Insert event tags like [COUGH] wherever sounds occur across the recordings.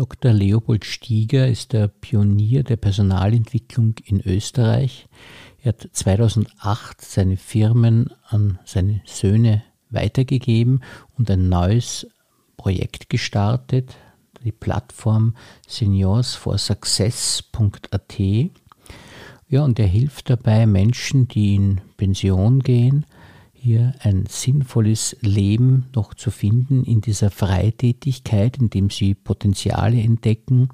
Dr. Leopold Stieger ist der Pionier der Personalentwicklung in Österreich. Er hat 2008 seine Firmen an seine Söhne weitergegeben und ein neues Projekt gestartet, die Plattform seniorsforsuccess.at. Ja, und er hilft dabei Menschen, die in Pension gehen, hier ein sinnvolles Leben noch zu finden in dieser Freitätigkeit, indem sie Potenziale entdecken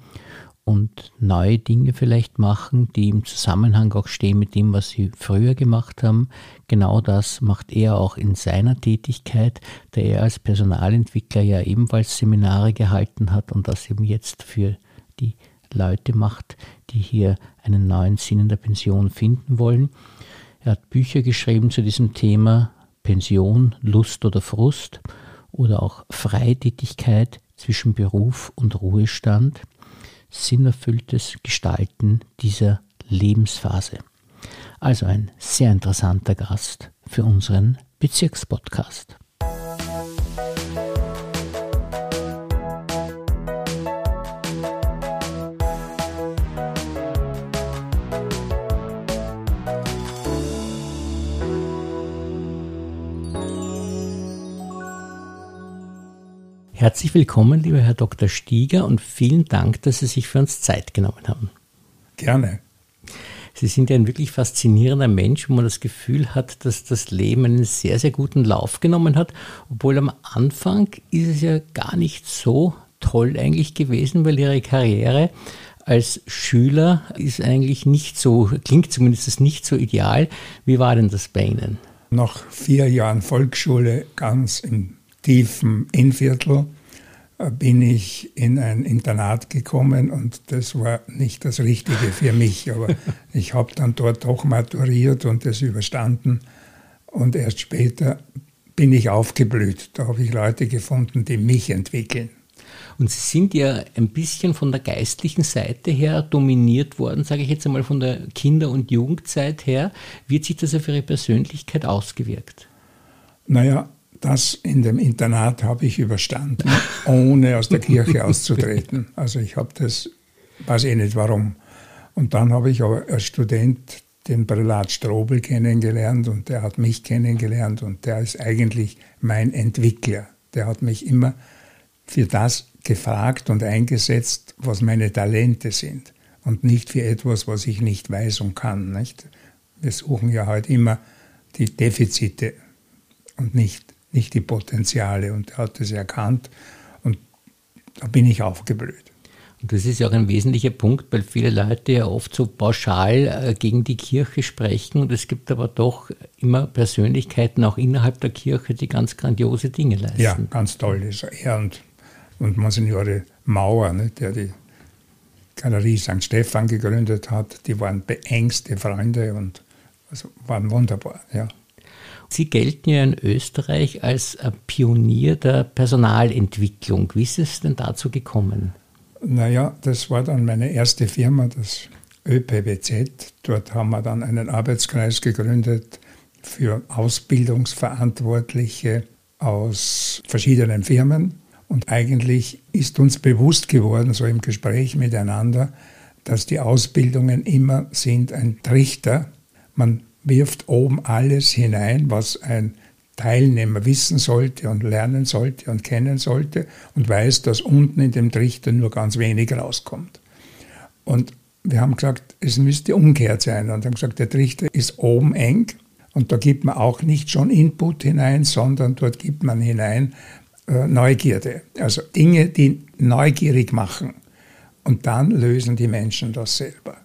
und neue Dinge vielleicht machen, die im Zusammenhang auch stehen mit dem, was sie früher gemacht haben. Genau das macht er auch in seiner Tätigkeit, da er als Personalentwickler ja ebenfalls Seminare gehalten hat und das eben jetzt für die Leute macht, die hier einen neuen Sinn in der Pension finden wollen. Er hat Bücher geschrieben zu diesem Thema, Pension, Lust oder Frust oder auch Freitätigkeit zwischen Beruf und Ruhestand, sinnerfülltes Gestalten dieser Lebensphase. Also ein sehr interessanter Gast für unseren Bezirkspodcast. Herzlich willkommen, lieber Herr Dr. Stieger, und vielen Dank, dass Sie sich für uns Zeit genommen haben. Gerne. Sie sind ja ein wirklich faszinierender Mensch, wo man das Gefühl hat, dass das Leben einen sehr, sehr guten Lauf genommen hat, obwohl am Anfang ist es ja gar nicht so toll eigentlich gewesen, weil Ihre Karriere als Schüler ist eigentlich nicht so, klingt zumindest nicht so ideal. Wie war denn das bei Ihnen? Nach vier Jahren Volksschule ganz im tiefen Innviertel äh, bin ich in ein Internat gekommen und das war nicht das Richtige für mich. Aber [LAUGHS] ich habe dann dort doch maturiert und das überstanden. Und erst später bin ich aufgeblüht. Da habe ich Leute gefunden, die mich entwickeln. Und Sie sind ja ein bisschen von der geistlichen Seite her dominiert worden, sage ich jetzt einmal von der Kinder- und Jugendzeit her. Wie hat sich das auf Ihre Persönlichkeit ausgewirkt? Naja, das in dem Internat habe ich überstanden, ohne aus der Kirche auszutreten. Also ich habe das, weiß eh nicht warum. Und dann habe ich aber als Student den Prälat Strobel kennengelernt und der hat mich kennengelernt und der ist eigentlich mein Entwickler. Der hat mich immer für das gefragt und eingesetzt, was meine Talente sind und nicht für etwas, was ich nicht weiß und kann. Nicht? Wir suchen ja halt immer die Defizite und nicht nicht die Potenziale. Und er hat das erkannt und da bin ich aufgeblüht. Und das ist ja auch ein wesentlicher Punkt, weil viele Leute ja oft so pauschal äh, gegen die Kirche sprechen. Und es gibt aber doch immer Persönlichkeiten auch innerhalb der Kirche, die ganz grandiose Dinge leisten. Ja, ganz toll ist er. Und, und Monsignore Mauer, ne, der die Galerie St. Stephan gegründet hat, die waren beengste Freunde und also waren wunderbar. Ja. Sie gelten ja in Österreich als Pionier der Personalentwicklung. Wie ist es denn dazu gekommen? Naja, das war dann meine erste Firma, das ÖPWZ. Dort haben wir dann einen Arbeitskreis gegründet für Ausbildungsverantwortliche aus verschiedenen Firmen. Und eigentlich ist uns bewusst geworden, so im Gespräch miteinander, dass die Ausbildungen immer sind ein Trichter. Man wirft oben alles hinein, was ein Teilnehmer wissen sollte und lernen sollte und kennen sollte und weiß, dass unten in dem Trichter nur ganz wenig rauskommt. Und wir haben gesagt, es müsste umgekehrt sein und haben gesagt, der Trichter ist oben eng und da gibt man auch nicht schon Input hinein, sondern dort gibt man hinein äh, Neugierde. Also Dinge, die neugierig machen. Und dann lösen die Menschen das selber.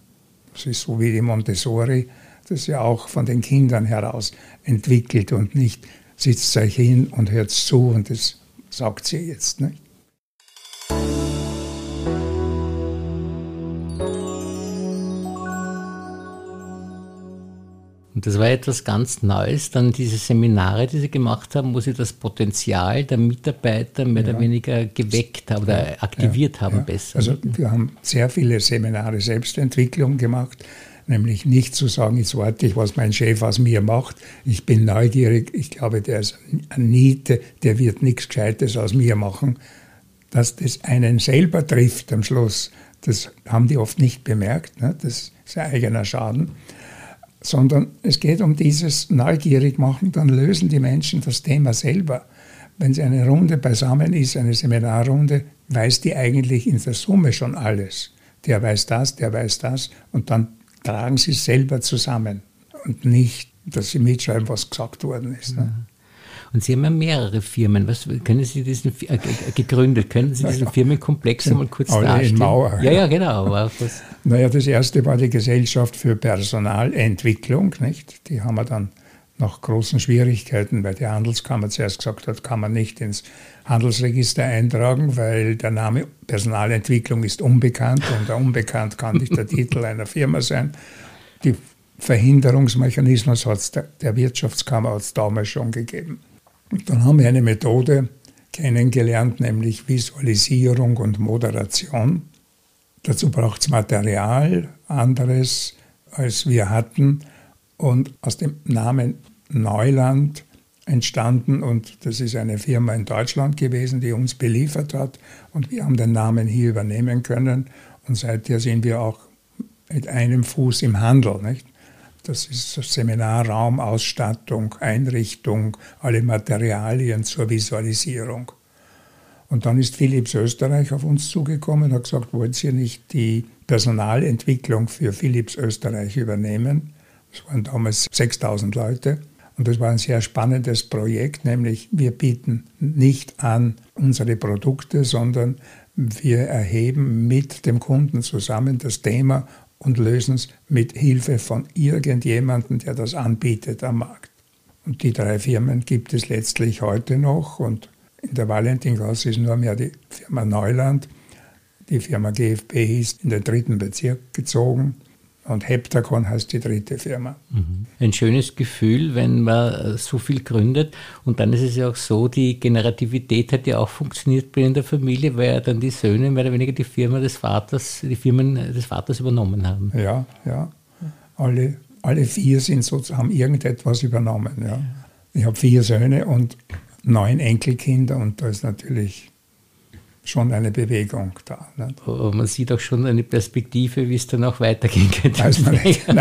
Das ist so wie die Montessori das ja auch von den Kindern heraus entwickelt und nicht sitzt euch hin und hört zu und das sagt sie jetzt. Nicht? Und das war etwas ganz Neues, dann diese Seminare, die Sie gemacht haben, wo Sie das Potenzial der Mitarbeiter mehr ja. oder weniger geweckt haben oder aktiviert ja, haben ja. besser. Also wir haben sehr viele Seminare Selbstentwicklung gemacht nämlich nicht zu sagen, jetzt warte ich, was mein Chef aus mir macht. Ich bin neugierig. Ich glaube, der ist ein Niete, der wird nichts Gescheites aus mir machen. dass das einen selber trifft am Schluss, das haben die oft nicht bemerkt, ne? das ist ein eigener Schaden, sondern es geht um dieses neugierig machen, dann lösen die Menschen das Thema selber. Wenn sie eine Runde beisammen ist, eine Seminarrunde, weiß die eigentlich in der Summe schon alles. Der weiß das, der weiß das und dann tragen sie es selber zusammen und nicht, dass sie mitschreiben, was gesagt worden ist. Ne? Mhm. Und Sie haben ja mehrere Firmen. Was können Sie diesen äh, gegründet? Können Sie diesen Firmenkomplex einmal kurz Alle darstellen? In Mauer. Ja, ja, genau. Naja, das erste war die Gesellschaft für Personalentwicklung. Nicht? Die haben wir dann nach großen Schwierigkeiten, weil die Handelskammer zuerst gesagt hat, kann man nicht ins Handelsregister eintragen, weil der Name Personalentwicklung ist unbekannt und unbekannt kann nicht der [LAUGHS] Titel einer Firma sein. Die Verhinderungsmechanismus hat es der, der Wirtschaftskammer hat damals schon gegeben. Und dann haben wir eine Methode kennengelernt, nämlich Visualisierung und Moderation. Dazu braucht es Material, anderes als wir hatten. Und aus dem Namen Neuland entstanden und das ist eine Firma in Deutschland gewesen, die uns beliefert hat und wir haben den Namen hier übernehmen können und seither sind wir auch mit einem Fuß im Handel. Nicht? Das ist Seminarraum, Ausstattung, Einrichtung, alle Materialien zur Visualisierung. Und dann ist Philips Österreich auf uns zugekommen und hat gesagt, wollt ihr nicht die Personalentwicklung für Philips Österreich übernehmen? Das waren damals 6000 Leute. Und das war ein sehr spannendes Projekt, nämlich wir bieten nicht an unsere Produkte, sondern wir erheben mit dem Kunden zusammen das Thema und lösen es mit Hilfe von irgendjemandem, der das anbietet am Markt. Und die drei Firmen gibt es letztlich heute noch und in der Valentingasse ist nur mehr die Firma Neuland. Die Firma GFB ist in den dritten Bezirk gezogen und Heptacon heißt die dritte Firma. Mhm. Ein schönes Gefühl, wenn man äh, so viel gründet. Und dann ist es ja auch so, die Generativität hat ja auch funktioniert bei in der Familie, weil ja dann die Söhne mehr oder weniger die Firma des Vaters, die Firmen des Vaters übernommen haben. Ja, ja. Alle, alle vier sind so, haben irgendetwas übernommen. Ja. Ich habe vier Söhne und neun Enkelkinder und da ist natürlich schon eine Bewegung da. Nicht? Aber man sieht auch schon eine Perspektive, wie es dann auch weitergehen [LAUGHS] könnte. Weiß man nicht. [LAUGHS]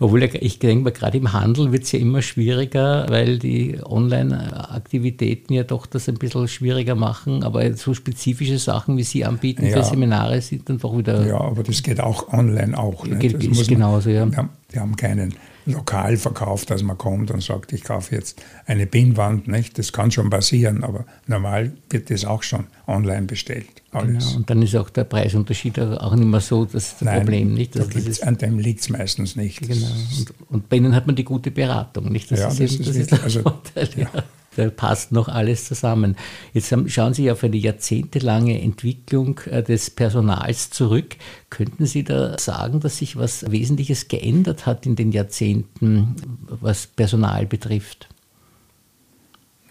Obwohl ich denke mal, gerade im Handel wird es ja immer schwieriger, weil die Online-Aktivitäten ja doch das ein bisschen schwieriger machen. Aber so spezifische Sachen, wie Sie anbieten ja. für Seminare, sind dann doch wieder. Ja, aber das geht auch online auch. Nicht? Geht, ist genauso, ja. Wir haben, wir haben keinen lokal verkauft, dass man kommt und sagt, ich kaufe jetzt eine Pinnwand. Nicht? Das kann schon passieren, aber normal wird das auch schon online bestellt. Alles. Genau. Und dann ist auch der Preisunterschied auch nicht mehr so das Nein, Problem. Nicht? Also das ist, an dem liegt es meistens nicht. Genau. Und, und, bei Ihnen hat man die gute Beratung. Nicht? Das ja, ist das, eben, ist, das ist der also, Vorteil. Ja. Ja da passt noch alles zusammen. Jetzt schauen Sie auf eine jahrzehntelange Entwicklung äh, des Personals zurück. Könnten Sie da sagen, dass sich was Wesentliches geändert hat in den Jahrzehnten, was Personal betrifft?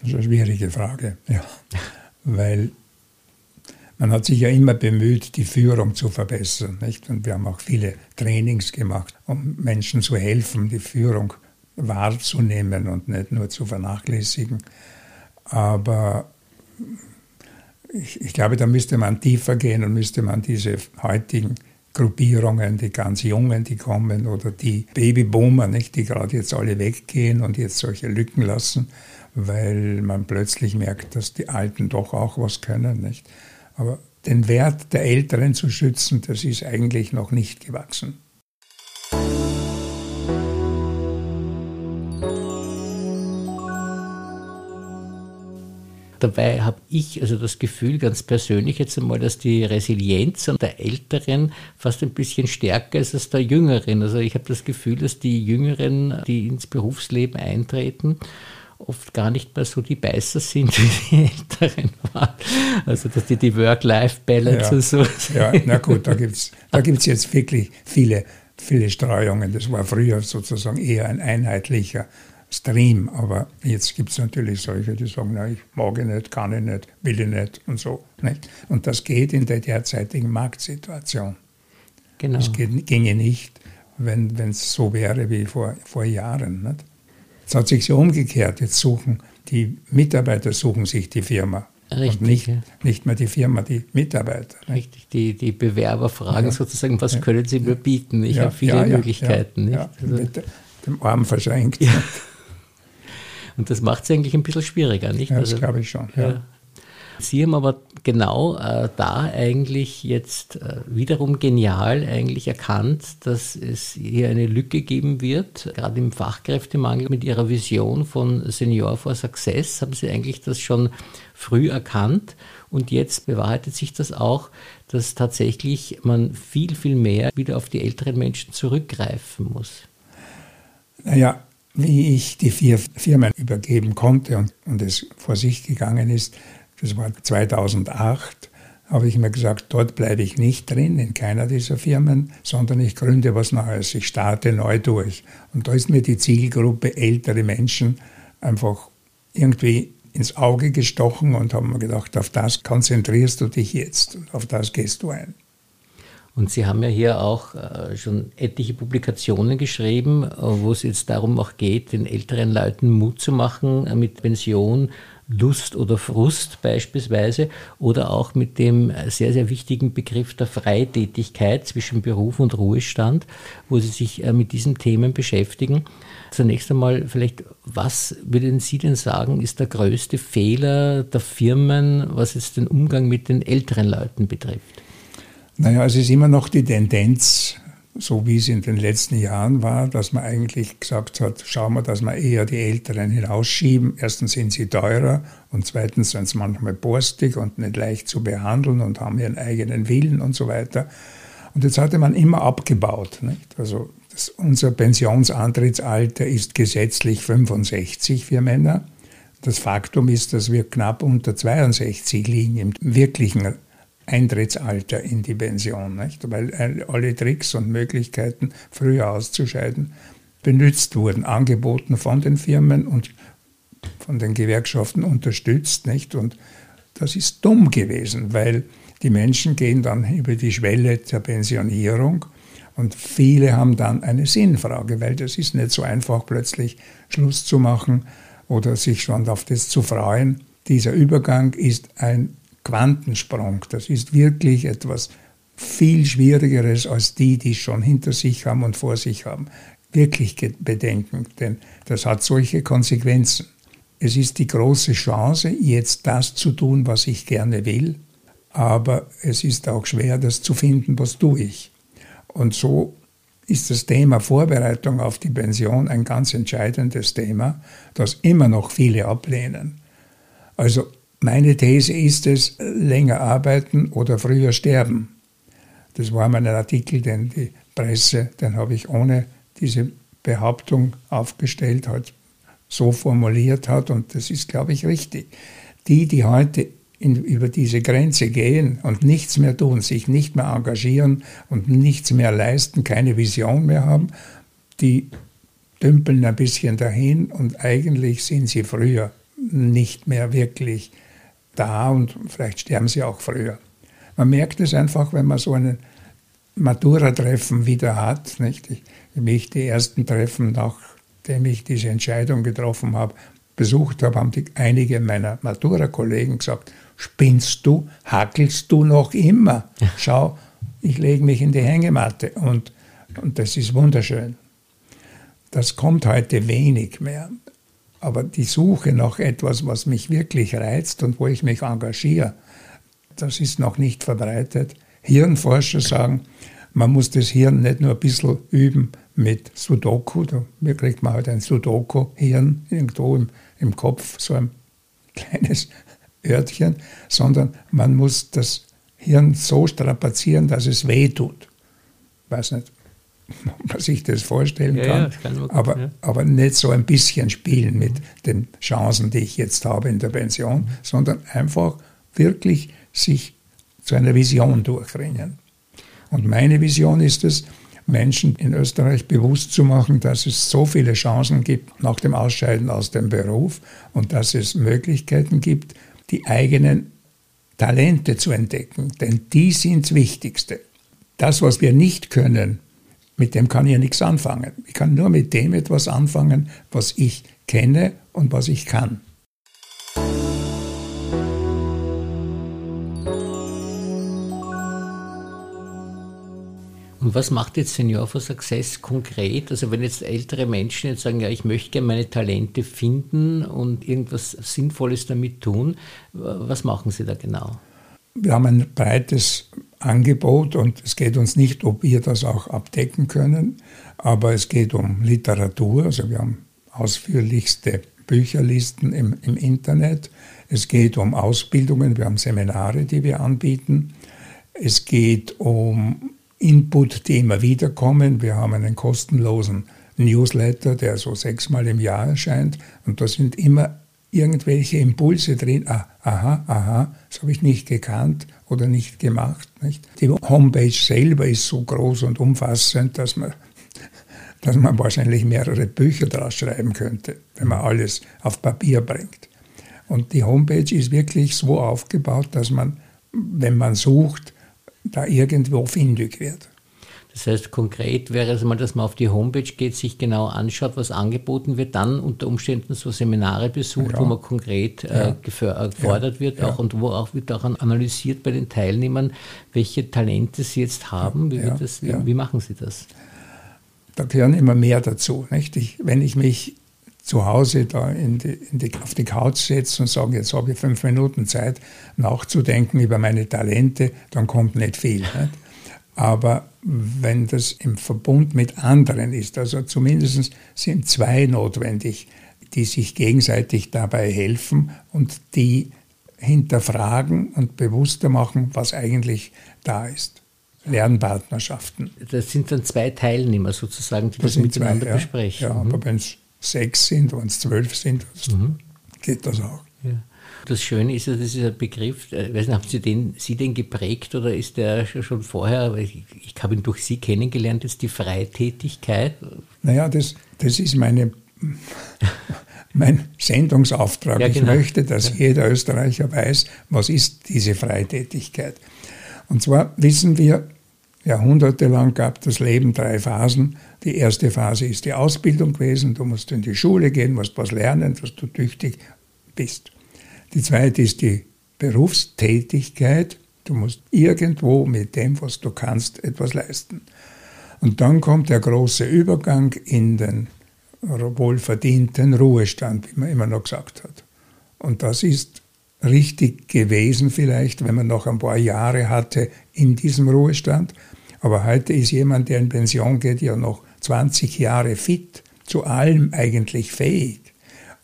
Das ist eine schwierige Frage, ja. Weil man hat sich ja immer bemüht, die Führung zu verbessern. Nicht? Und wir haben auch viele Trainings gemacht, um Menschen zu helfen, die Führung zu wahrzunehmen und nicht nur zu vernachlässigen. Aber ich, ich, glaube, da müsste man tiefer gehen und müsste man diese heutigen Gruppierungen, die ganz Jungen, die kommen, oder die Babyboomer, nicht, die gerade jetzt alle weggehen und jetzt solche Lücken lassen, weil man plötzlich merkt, dass die Alten doch auch was können. Nicht? Aber den Wert der Älteren zu schützen, das ist eigentlich noch nicht gewachsen. Dabei habe ich also das Gefühl, ganz persönlich jetzt einmal, dass die Resilienz der Älteren fast ein bisschen stärker ist als der Jüngeren. Also ich habe das Gefühl, dass die Jüngeren, die ins Berufsleben eintreten, oft gar nicht mehr so die Beißer sind, [LAUGHS] wie die Älteren waren. Also dass die die Work-Life-Balance ja, und so. Ja, na gut, da gibt es da gibt's jetzt wirklich viele, viele Streuungen. Das war früher sozusagen eher ein einheitlicher Stream. Aber jetzt gibt es natürlich solche, die sagen, na, ich mag ich nicht, kann ich nicht, will ich nicht und so. Nicht? Und das geht in der derzeitigen Marktsituation. Genau. Das geht, ginge nicht, wenn es so wäre wie vor, vor Jahren. Nicht? Es hat sich so umgekehrt. Jetzt suchen die Mitarbeiter suchen sich die Firma. Richtig. Und nicht, ja. nicht mehr die Firma, die Mitarbeiter. nicht? Richtig, die, die Bewerber fragen Ja. sozusagen, was Ja. können sie mir bieten? Ich Ja, habe viele ja, ja, Möglichkeiten. Ja, nicht? ja, Also, mit dem Arm verschränkt. [LAUGHS] Und das macht es eigentlich ein bisschen schwieriger, nicht? Ja, das Also, glaube ich schon. Ja. Ja. Sie haben aber genau äh, da eigentlich jetzt äh, wiederum genial eigentlich erkannt, dass es hier eine Lücke geben wird, gerade im Fachkräftemangel mit Ihrer Vision von Senior for Success haben Sie eigentlich das schon früh erkannt und jetzt bewahrheitet sich das auch, dass tatsächlich man viel, viel mehr wieder auf die älteren Menschen zurückgreifen muss. Naja, wie ich die vier Firmen übergeben konnte und, und es vor sich gegangen ist, das war 2008, habe ich mir gesagt, dort bleibe ich nicht drin, in keiner dieser Firmen, sondern ich gründe was Neues, ich starte neu durch. Und da ist mir die Zielgruppe ältere Menschen einfach irgendwie ins Auge gestochen und haben mir gedacht, auf das konzentrierst du dich jetzt und auf das gehst du ein. Und Sie haben ja hier auch äh, schon etliche Publikationen geschrieben, äh, wo es jetzt darum auch geht, den älteren Leuten Mut zu machen äh, mit Pension, Lust oder Frust beispielsweise oder auch mit dem sehr, sehr wichtigen Begriff der Freitätigkeit zwischen Beruf und Ruhestand, wo Sie sich mit diesen Themen beschäftigen. Zunächst einmal vielleicht, was würden Sie denn sagen, ist der größte Fehler der Firmen, was jetzt den Umgang mit den älteren Leuten betrifft? Naja, es ist immer noch die Tendenz, so wie es in den letzten Jahren war, dass man eigentlich gesagt hat, schauen wir, dass wir eher die Älteren hinausschieben. Erstens sind sie teurer und zweitens sind sie manchmal borstig und nicht leicht zu behandeln und haben ihren eigenen Willen und so weiter. Und jetzt hatte man immer abgebaut. Nicht? Also das, unser Pensionsantrittsalter ist gesetzlich 65 für Männer. Das Faktum ist, dass wir knapp unter 62 liegen im wirklichen Eintrittsalter in die Pension, nicht? weil alle Tricks und Möglichkeiten, früher auszuscheiden, benutzt wurden, angeboten von den Firmen und von den Gewerkschaften unterstützt. Nicht? Und das ist dumm gewesen, weil die Menschen gehen dann über die Schwelle der Pensionierung und viele haben dann eine Sinnfrage, weil das ist nicht so einfach, plötzlich Schluss zu machen oder sich schon auf das zu freuen. Dieser Übergang ist ein Quantensprung. Das ist wirklich etwas viel Schwierigeres als die, die es schon hinter sich haben und vor sich haben. Wirklich bedenken, denn das hat solche Konsequenzen. Es ist die große Chance, jetzt das zu tun, was ich gerne will, aber es ist auch schwer, das zu finden, was tue ich. Und so ist das Thema Vorbereitung auf die Pension ein ganz entscheidendes Thema, das immer noch viele ablehnen. Also meine These ist es, länger arbeiten oder früher sterben. Das war mein Artikel, den die Presse, den habe ich ohne diese Behauptung aufgestellt, halt so formuliert hat und das ist, glaube ich, richtig. Die, die heute in, über diese Grenze gehen und nichts mehr tun, sich nicht mehr engagieren und nichts mehr leisten, keine Vision mehr haben, die dümpeln ein bisschen dahin und eigentlich sind sie früher nicht mehr wirklich da und vielleicht sterben sie auch früher. Man merkt es einfach, wenn man so einen Matura-Treffen wieder hat. Nicht? Ich, mich die ersten Treffen, nachdem ich diese Entscheidung getroffen habe, besucht habe, haben die, einige meiner Matura-Kollegen gesagt, spinnst du, hackelst du noch immer? [LAUGHS] Schau, ich lege mich in die Hängematte und, und das ist wunderschön. Das kommt heute wenig mehr. Aber die Suche nach etwas, was mich wirklich reizt und wo ich mich engagiere, das ist noch nicht verbreitet. Hirnforscher sagen, man muss das Hirn nicht nur ein bisschen üben mit Sudoku, da kriegt man halt ein Sudoku-Hirn irgendwo im, im Kopf, so ein kleines [LAUGHS] Örtchen, sondern man muss das Hirn so strapazieren, dass es weh tut. Weiß nicht, [LAUGHS] man sich das vorstellen ja, kann, ja, kann man, aber, ja. aber nicht so ein bisschen spielen mit den Chancen, die ich jetzt habe in der Pension, mhm. sondern einfach wirklich sich zu einer Vision durchringen. Und meine Vision ist es, Menschen in Österreich bewusst zu machen, dass es so viele Chancen gibt nach dem Ausscheiden aus dem Beruf und dass es Möglichkeiten gibt, die eigenen Talente zu entdecken. Denn die sind das Wichtigste. Das, was wir nicht können, mit dem kann ich ja nichts anfangen. Ich kann nur mit dem etwas anfangen, was ich kenne und was ich kann. Und was macht jetzt Senior for Success konkret? Also wenn jetzt ältere Menschen jetzt sagen, ja, ich möchte gerne meine Talente finden und irgendwas Sinnvolles damit tun, was machen Sie da genau? Wir haben ein breites Angebot und es geht uns nicht, ob wir das auch abdecken können, aber es geht um Literatur, also wir haben ausführlichste Bücherlisten im, im Internet. Es geht um Ausbildungen, wir haben Seminare, die wir anbieten. Es geht um Input, die immer wieder kommen. Wir haben einen kostenlosen Newsletter, der so sechsmal im Jahr erscheint. Und da sind immer irgendwelche Impulse drin. Ah, aha, aha, das habe ich nicht gekannt oder nicht gemacht. Nicht? Die Homepage selber ist so groß und umfassend, dass man, [LAUGHS] dass man wahrscheinlich mehrere Bücher daraus schreiben könnte, wenn man alles auf Papier bringt. Und die Homepage ist wirklich so aufgebaut, dass man, wenn man sucht, da irgendwo findig wird. Das heißt, konkret wäre es mal, dass man auf die Homepage geht, sich genau anschaut, was angeboten wird, dann unter Umständen so Seminare besucht, ja. wo man konkret äh, gefordert ja. wird, auch und wo auch wird auch analysiert bei den Teilnehmern, welche Talente sie jetzt haben. Wie, das, wie, wie machen Sie das? Da gehören immer mehr dazu. Nicht? Ich, wenn ich mich zu Hause da in die, in die, auf die Couch setze und sage, jetzt habe ich fünf Minuten Zeit nachzudenken über meine Talente, dann kommt nicht viel. Nicht? Aber wenn das im Verbund mit anderen ist, also zumindest sind zwei notwendig, die sich gegenseitig dabei helfen und die hinterfragen und bewusster machen, was eigentlich da ist. Lernpartnerschaften. Das sind dann zwei Teilnehmer sozusagen, die das, das miteinander zwei, ja, besprechen. Ja, mhm. aber wenn es sechs sind, wenn es zwölf sind, mhm. geht das auch. Ja. Das Schöne ist, das ist ein Begriff, äh, ich weiß nicht, haben Sie den, Sie den geprägt oder ist der schon vorher, ich, ich habe ihn durch Sie kennengelernt, ist die Freitätigkeit? Naja, das, das ist meine, [LAUGHS] mein Sendungsauftrag. Ja, genau. Ich möchte, dass ja. jeder Österreicher weiß, was ist diese Freitätigkeit. Und zwar wissen wir, jahrhundertelang gab das Leben drei Phasen. Die erste Phase ist die Ausbildung gewesen. Du musst in die Schule gehen, musst was lernen, dass du tüchtig bist. Die zweite ist die Berufstätigkeit. Du musst irgendwo mit dem, was du kannst, etwas leisten. Und dann kommt der große Übergang in den wohlverdienten Ruhestand, wie man immer noch gesagt hat. Und das ist richtig gewesen vielleicht, wenn man noch ein paar Jahre hatte in diesem Ruhestand. Aber heute ist jemand, der in Pension geht, ja noch 20 Jahre fit, zu allem eigentlich fähig.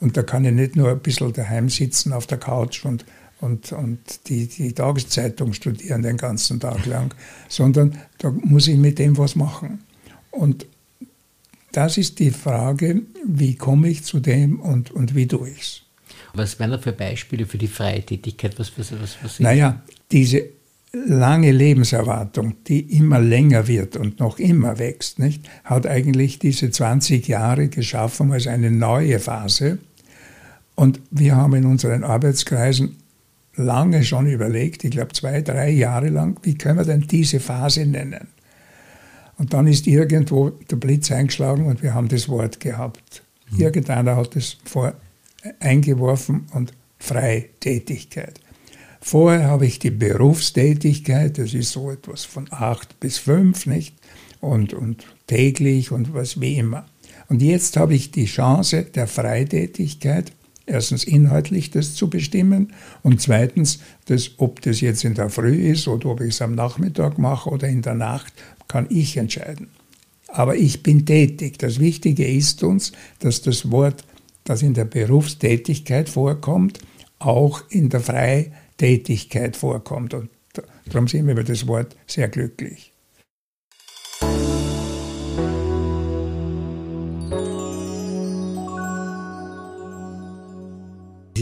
Und da kann ich nicht nur ein bisschen daheim sitzen auf der Couch und, und, und die, die Tageszeitung studieren den ganzen Tag lang, [LAUGHS] sondern da muss ich mit dem was machen. Und das ist die Frage, wie komme ich zu dem und, und wie tue ich es. Was wären da für Beispiele für die Freitätigkeit? Was, was, was, was naja, diese lange Lebenserwartung, die immer länger wird und noch immer wächst, nicht, hat eigentlich diese 20 Jahre geschaffen als eine neue Phase. Und wir haben in unseren Arbeitskreisen lange schon überlegt, ich glaube zwei, drei Jahre lang, wie können wir denn diese Phase nennen? Und dann ist irgendwo der Blitz eingeschlagen und wir haben das Wort gehabt. Mhm. Irgendeiner hat es vor eingeworfen und Freitätigkeit. Vorher habe ich die Berufstätigkeit, das ist so etwas von acht bis fünf, nicht? Und, und täglich und was wie immer. Und jetzt habe ich die Chance der Freitätigkeit, erstens inhaltlich das zu bestimmen und zweitens, das, ob das jetzt in der Früh ist oder ob ich es am Nachmittag mache oder in der Nacht, kann ich entscheiden. Aber ich bin tätig. Das Wichtige ist uns, dass das Wort, das in der Berufstätigkeit vorkommt, auch in der Freitätigkeit Tätigkeit vorkommt. Und darum sind wir über das Wort sehr glücklich.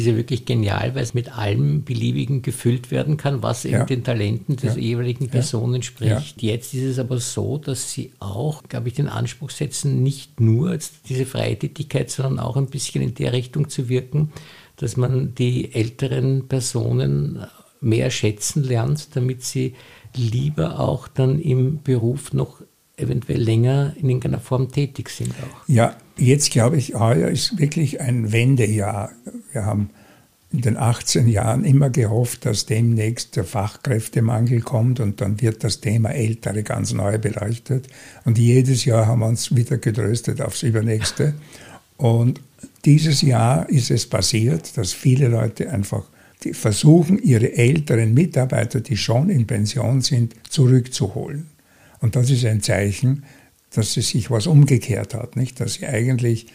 Ist ja wirklich genial, weil es mit allem Beliebigen gefüllt werden kann, was eben ja. den Talenten des ja. jeweiligen Personen entspricht. Ja. Jetzt ist es aber so, dass sie auch, glaube ich, den Anspruch setzen, nicht nur diese Freitätigkeit, sondern auch ein bisschen in der Richtung zu wirken, dass man die älteren Personen mehr schätzen lernt, damit sie lieber auch dann im Beruf noch eventuell länger in irgendeiner Form tätig sind auch. Ja, jetzt glaube ich, heuer ist wirklich ein Wendejahr. Wir haben in den 18 Jahren immer gehofft, dass demnächst der Fachkräftemangel kommt und dann wird das Thema Ältere ganz neu beleuchtet. Und jedes Jahr haben wir uns wieder getröstet aufs Übernächste. Und dieses Jahr ist es passiert, dass viele Leute einfach versuchen, ihre älteren Mitarbeiter, die schon in Pension sind, zurückzuholen. Und das ist ein Zeichen, dass es sich was umgekehrt hat, nicht? Dass sie eigentlich,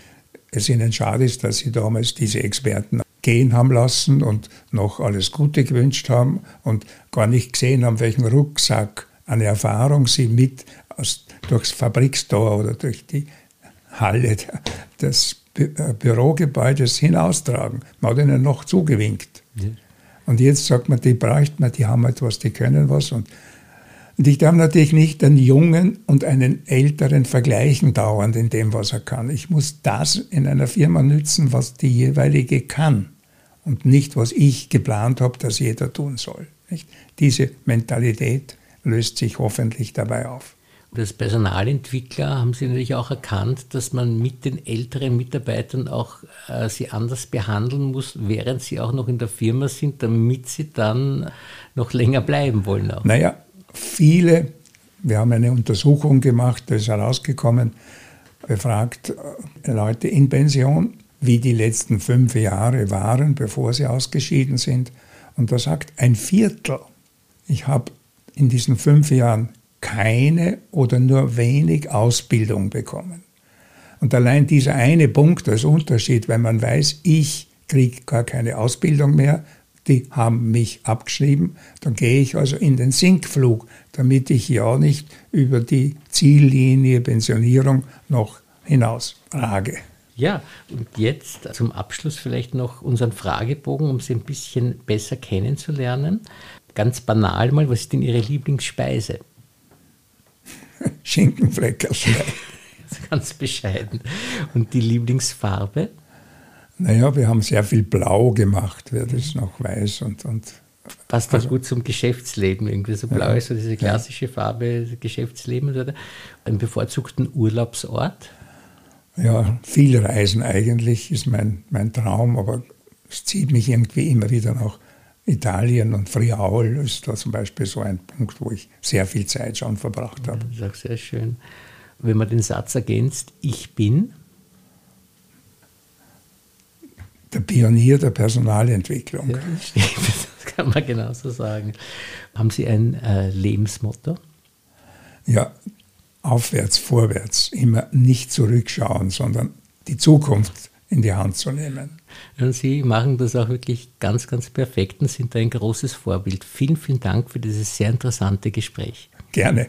es ihnen schade ist, dass sie damals diese Experten gehen haben lassen und noch alles Gute gewünscht haben und gar nicht gesehen haben, welchen Rucksack an Erfahrung sie mit aus, durchs Fabrikstor oder durch die Halle des Bü äh, Bürogebäudes hinaustragen. Man hat ihnen noch zugewinkt. Ja. Und jetzt sagt man, die braucht man, die haben etwas, die können was. Und und ich darf natürlich nicht einen Jungen und einen Älteren vergleichen dauernd in dem, was er kann. Ich muss das in einer Firma nützen, was die jeweilige kann und nicht, was ich geplant habe, dass jeder tun soll. Nicht? Diese Mentalität löst sich hoffentlich dabei auf. Als Personalentwickler haben Sie natürlich auch erkannt, dass man mit den älteren Mitarbeitern auch äh, sie anders behandeln muss, während sie auch noch in der Firma sind, damit sie dann noch länger bleiben wollen. Auch. Naja, viele, wir haben eine Untersuchung gemacht, da ist herausgekommen, befragt äh, Leute in Pension, wie die letzten fünf Jahre waren, bevor sie ausgeschieden sind. Und da sagt ein Viertel, ich habe in diesen fünf Jahren keine oder nur wenig Ausbildung bekommen. Und allein dieser eine Punkt als Unterschied, wenn man weiß, ich kriege gar keine Ausbildung mehr, die haben mich abgeschrieben. Dann gehe ich also in den Sinkflug, damit ich ja nicht über die Ziellinie Pensionierung noch hinaus rage. Ja, und jetzt zum Abschluss vielleicht noch unseren Fragebogen, um Sie ein bisschen besser kennenzulernen. Ganz banal mal, was ist denn Ihre Lieblingsspeise? [LAUGHS] Schinkenfleckerlei. [LAUGHS] Ganz bescheiden. Und die Lieblingsfarbe? Naja, wir haben sehr viel Blau gemacht, wer das noch weiß. Und, und Passt also, gut zum Geschäftsleben irgendwie. So blau ja, ist so diese klassische ja. Farbe Geschäftsleben. Oder? Einen bevorzugten Urlaubsort? Ja, viel Reisen eigentlich ist mein, mein Traum, aber es zieht mich irgendwie immer wieder nach Italien und Friaul ist da zum Beispiel so ein Punkt, wo ich sehr viel Zeit schon verbracht habe. Das ist auch sehr schön. Wenn man den Satz ergänzt, ich bin, der Pionier der Personalentwicklung. Ja, [LAUGHS] das kann man genauso sagen. Haben Sie ein äh, Lebensmotto? Ja, aufwärts, vorwärts, immer nicht zurückschauen, sondern die Zukunft in die Hand zu nehmen. Und Sie machen das auch wirklich ganz, ganz perfekt und sind ein großes Vorbild. Vielen, vielen Dank für dieses sehr interessante Gespräch. Gerne.